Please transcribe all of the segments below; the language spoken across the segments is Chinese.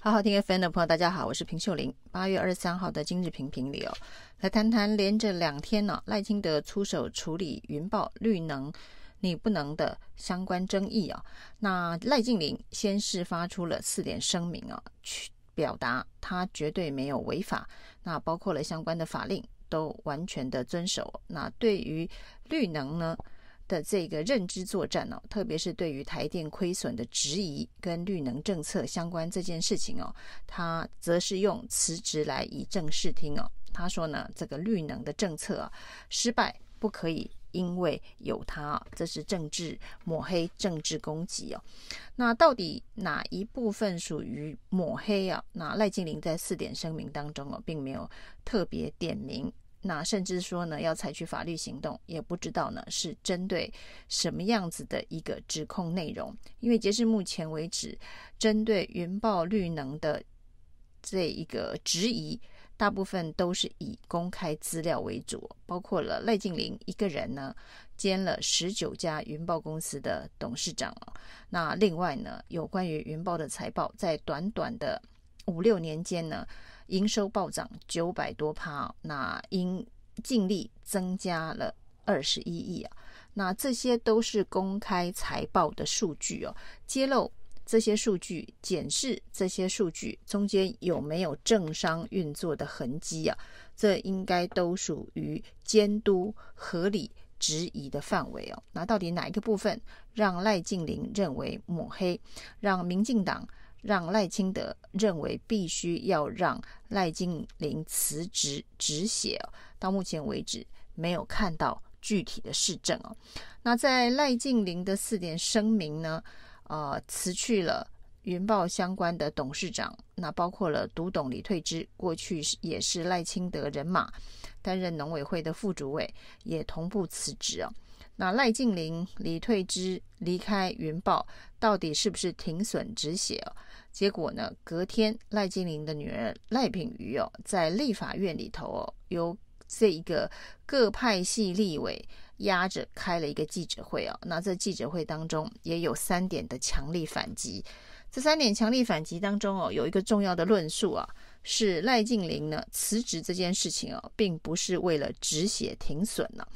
好好听 FM 的朋友，大家好，我是平秀玲。八月二十三号的今日评评里哦，来谈谈连着两天呢，赖清德出手处理云豹绿能你不能的相关争议啊。那赖净霖先是发出了四点声明啊，去表达他绝对没有违法，那包括了相关的法令都完全的遵守。那对于绿能呢？的这个认知作战哦，特别是对于台电亏损的质疑跟绿能政策相关这件事情哦，他则是用辞职来以正视听哦。他说呢，这个绿能的政策啊失败不可以因为有他，这是政治抹黑、政治攻击哦。那到底哪一部分属于抹黑啊？那赖净霖在四点声明当中哦，并没有特别点名。那甚至说呢，要采取法律行动，也不知道呢是针对什么样子的一个指控内容。因为截至目前为止，针对云豹绿能的这一个质疑，大部分都是以公开资料为主，包括了赖静玲一个人呢兼了十九家云豹公司的董事长。那另外呢，有关于云豹的财报，在短短的五六年间呢。营收暴涨九百多趴，那因净利增加了二十一亿啊，那这些都是公开财报的数据哦，揭露这些数据，检视这些数据中间有没有政商运作的痕迹啊？这应该都属于监督合理质疑的范围哦。那到底哪一个部分让赖静玲认为抹黑，让民进党？让赖清德认为必须要让赖净霖辞职止血，到目前为止没有看到具体的市政哦。那在赖净霖的四点声明呢，呃，辞去了云豹相关的董事长，那包括了独董李退之，过去也是赖清德人马，担任农委会的副主委，也同步辞职哦。那赖净霖、李退之离开云豹，到底是不是停损止血哦？结果呢？隔天赖净霖的女儿赖品妤哦，在立法院里头哦，由这一个各派系立委压着开了一个记者会哦。那这记者会当中也有三点的强力反击。这三点强力反击当中哦，有一个重要的论述啊。是赖静玲呢辞职这件事情哦，并不是为了止血停损呢，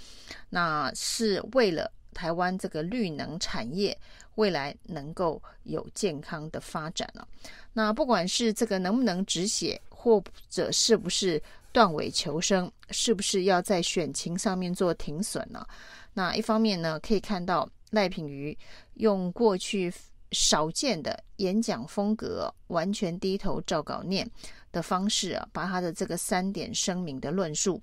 那是为了台湾这个绿能产业未来能够有健康的发展了。那不管是这个能不能止血，或者是不是断尾求生，是不是要在选情上面做停损呢？那一方面呢，可以看到赖品妤用过去少见的演讲风格，完全低头照稿念。的方式啊，把他的这个三点声明的论述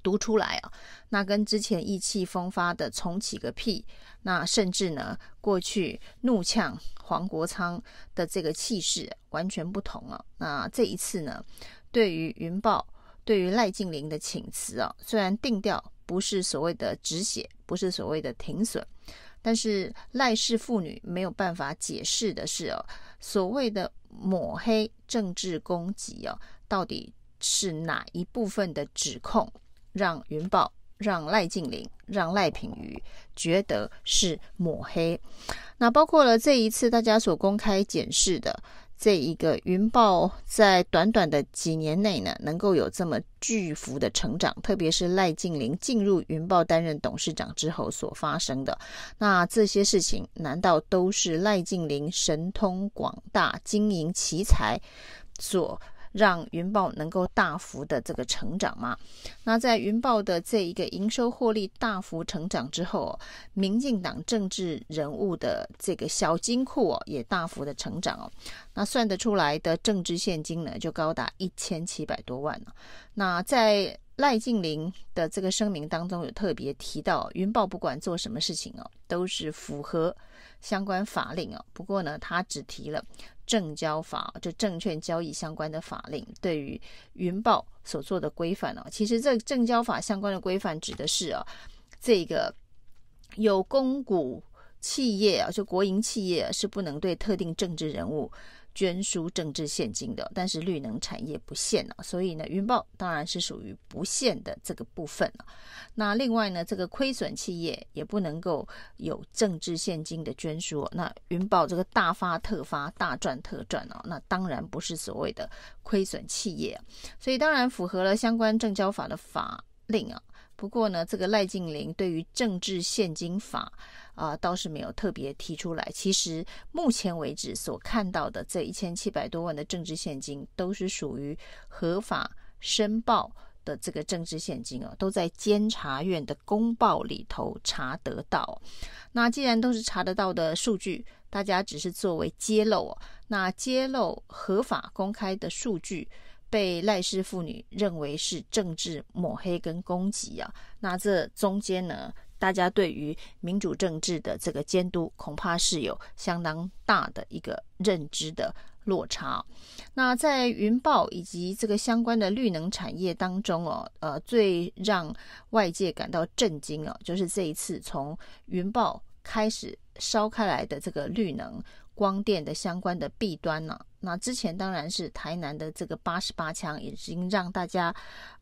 读出来啊，那跟之前意气风发的重启个屁，那甚至呢，过去怒呛黄国昌的这个气势完全不同啊。那这一次呢，对于云豹，对于赖静玲的请辞啊，虽然定调不是所谓的止血，不是所谓的停损，但是赖氏妇女没有办法解释的是哦，所谓的。抹黑政治攻击哦，到底是哪一部分的指控让云宝、让赖静玲、让赖品妤觉得是抹黑？那包括了这一次大家所公开检视的这一个云豹，在短短的几年内呢，能够有这么巨幅的成长，特别是赖静玲进入云豹担任董事长之后所发生的，那这些事情难道都是赖静玲神通广大、经营奇才所让云豹能够大幅的这个成长吗？那在云豹的这一个营收获利大幅成长之后，民进党政治人物的这个小金库哦也大幅的成长哦，那算得出来的政治现金呢就高达一千七百多万了。那在赖净霖的这个声明当中有特别提到，云豹不管做什么事情哦，都是符合相关法令哦。不过呢，他只提了。证交法，就证券交易相关的法令，对于云豹所做的规范哦，其实这证交法相关的规范指的是哦，这个有公股企业啊，就国营企业是不能对特定政治人物捐输政治现金的，但是绿能产业不限啊，所以呢，云豹当然是属于不限的这个部分啊。那另外呢，这个亏损企业也不能够有政治现金的捐输。那云豹这个大发特发、大赚特赚啊，那当然不是所谓的亏损企业啊。所以当然符合了相关证交法的法令啊。不过呢，这个赖静玲对于政治献金法。啊、倒是没有特别提出来。其实目前为止所看到的这一千七百多万的政治献金，都是属于合法申报的这个政治献金哦，都在监察院的公报里头查得到。那既然都是查得到的数据，大家只是作为揭露哦，那揭露合法公开的数据，被赖氏妇女认为是政治抹黑跟攻击啊，那这中间呢？大家对于民主政治的这个监督，恐怕是有相当大的一个认知的落差。那在云豹以及这个相关的绿能产业当中哦，呃，最让外界感到震惊哦，就是这一次从云豹开始烧开来的这个绿能光电的相关的弊端呢。那之前当然是台南的这个八十八枪，已经让大家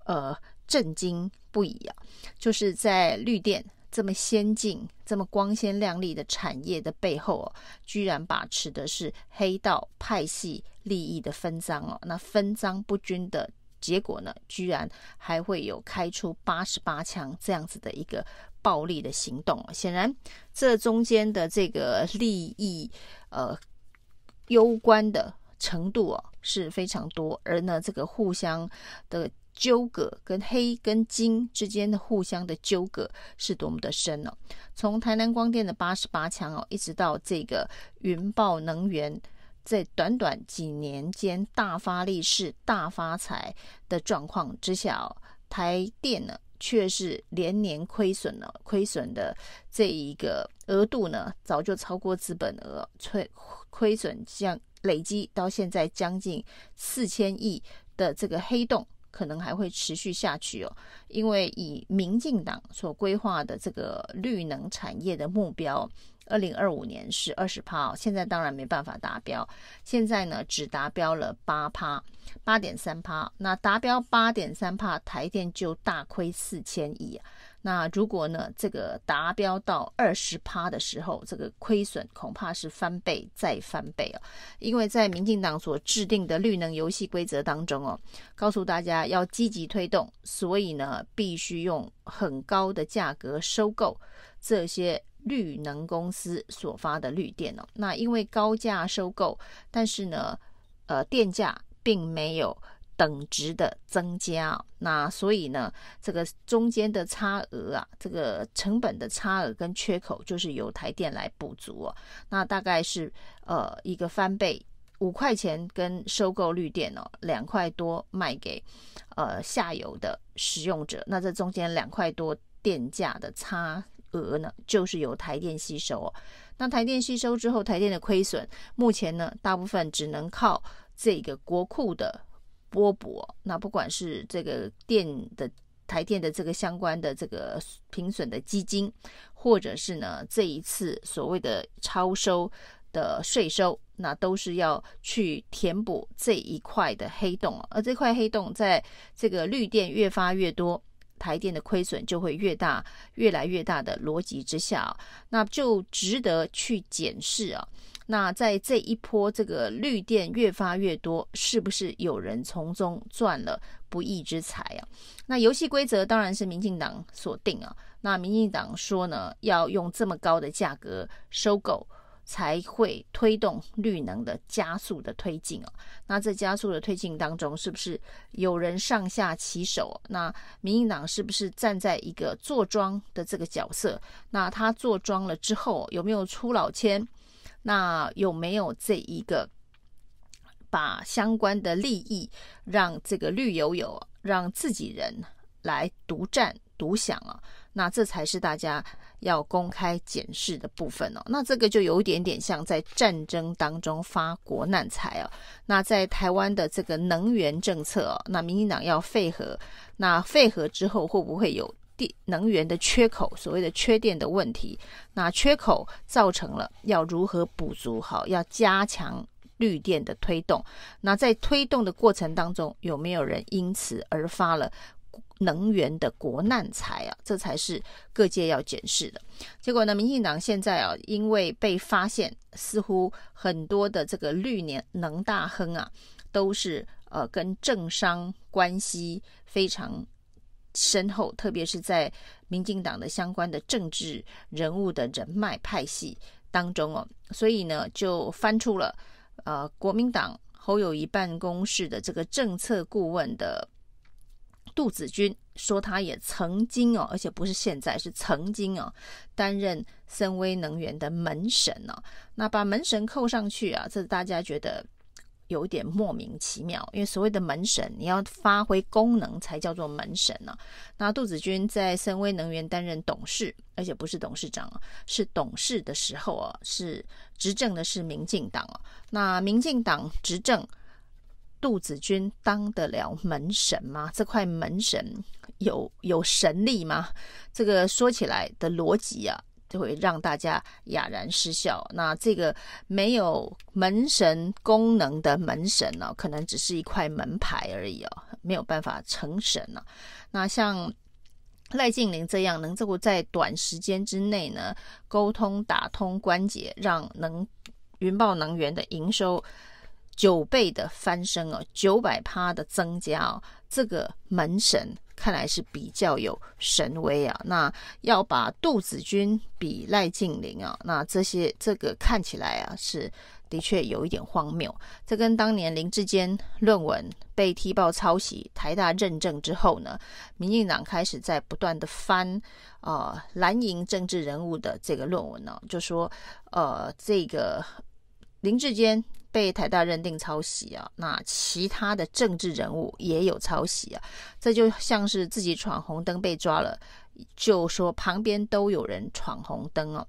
呃震惊不已啊，就是在绿电。这么先进、这么光鲜亮丽的产业的背后哦，居然把持的是黑道派系利益的分赃哦。那分赃不均的结果呢，居然还会有开出八十八枪这样子的一个暴力的行动。显然，这中间的这个利益呃攸关的程度哦是非常多，而呢，这个互相的。纠葛跟黑跟金之间的互相的纠葛是多么的深呢、哦？从台南光电的八十八强哦，一直到这个云豹能源，在短短几年间大发利市、大发财的状况之下哦，台电呢却是连年亏损了，亏损的这一个额度呢，早就超过资本额，亏亏损将累积到现在将近四千亿的这个黑洞。可能还会持续下去哦，因为以民进党所规划的这个绿能产业的目标，二零二五年是二十趴，现在当然没办法达标，现在呢只达标了八趴，八点三趴，那达标八点三趴，台电就大亏四千亿啊。那如果呢，这个达标到二十趴的时候，这个亏损恐怕是翻倍再翻倍哦。因为在民进党所制定的绿能游戏规则当中哦，告诉大家要积极推动，所以呢，必须用很高的价格收购这些绿能公司所发的绿电哦。那因为高价收购，但是呢，呃，电价并没有。等值的增加，那所以呢，这个中间的差额啊，这个成本的差额跟缺口，就是由台电来补足哦。那大概是呃一个翻倍，五块钱跟收购绿电哦，两块多卖给呃下游的使用者。那这中间两块多电价的差额呢，就是由台电吸收哦。那台电吸收之后，台电的亏损目前呢，大部分只能靠这个国库的。波波，那不管是这个电的台电的这个相关的这个平损的基金，或者是呢这一次所谓的超收的税收，那都是要去填补这一块的黑洞。而这块黑洞在这个绿电越发越多，台电的亏损就会越大，越来越大的逻辑之下，那就值得去检视啊。那在这一波这个绿电越发越多，是不是有人从中赚了不义之财啊？那游戏规则当然是民进党所定啊。那民进党说呢，要用这么高的价格收购，才会推动绿能的加速的推进啊。那这加速的推进当中，是不是有人上下其手？那民进党是不是站在一个坐庄的这个角色？那他坐庄了之后，有没有出老千？那有没有这一个把相关的利益让这个绿油油，让自己人来独占独享啊？那这才是大家要公开检视的部分哦。那这个就有一点点像在战争当中发国难财啊。那在台湾的这个能源政策哦，那民进党要废核，那废核之后会不会有电？能源的缺口，所谓的缺电的问题，那缺口造成了要如何补足好，要加强绿电的推动。那在推动的过程当中，有没有人因此而发了能源的国难财啊？这才是各界要检视的。结果呢，民进党现在啊，因为被发现，似乎很多的这个绿能能大亨啊，都是呃跟政商关系非常深厚，特别是在民进党的相关的政治人物的人脉派系当中哦，所以呢，就翻出了呃国民党侯友谊办公室的这个政策顾问的杜子君说，他也曾经哦，而且不是现在，是曾经哦，担任森威能源的门神哦，那把门神扣上去啊，这大家觉得。有点莫名其妙，因为所谓的门神，你要发挥功能才叫做门神呢、那杜子君在森威能源担任董事，而且不是董事长啊，是董事的时候啊，是执政的是民进党啊。那民进党执政，杜子君当得了门神吗？这块门神有有神力吗？这个说起来的逻辑啊。就会让大家哑然失笑。那这个没有门神功能的门神呢、可能只是一块门牌而已哦，没有办法成神呢、啊。那像赖静玲这样，能够在短时间之内呢，沟通打通关节，让能云豹能源的营收九倍的翻身哦，九百趴的增加哦，这个门神。看来是比较有神威啊，那要把杜子君比赖静玲啊，那这些这个看起来啊是的确有一点荒谬。这跟当年林志坚论文被踢爆抄袭，台大认证之后呢，民进党开始在不断的翻呃蓝营政治人物的这个论文呢、就说呃这个林志坚。被台大认定抄袭啊，那其他的政治人物也有抄袭啊，这就像是自己闯红灯被抓了，就说旁边都有人闯红灯哦。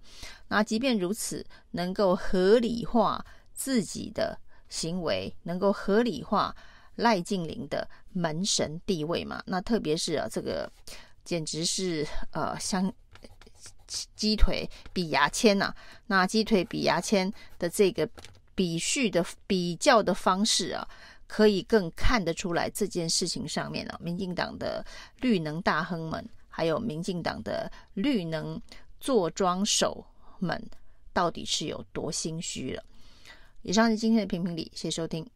那即便如此，能够合理化自己的行为，能够合理化赖静玲的门神地位嘛？那特别是啊，这个简直是呃，像鸡腿比牙签呐、啊，那鸡腿比牙签的这个。比序的比较的方式啊，可以更看得出来这件事情上面啊，民进党的绿能大亨们，还有民进党的绿能坐庄手们，到底是有多心虚了。以上是今天的评评理，谢谢收听。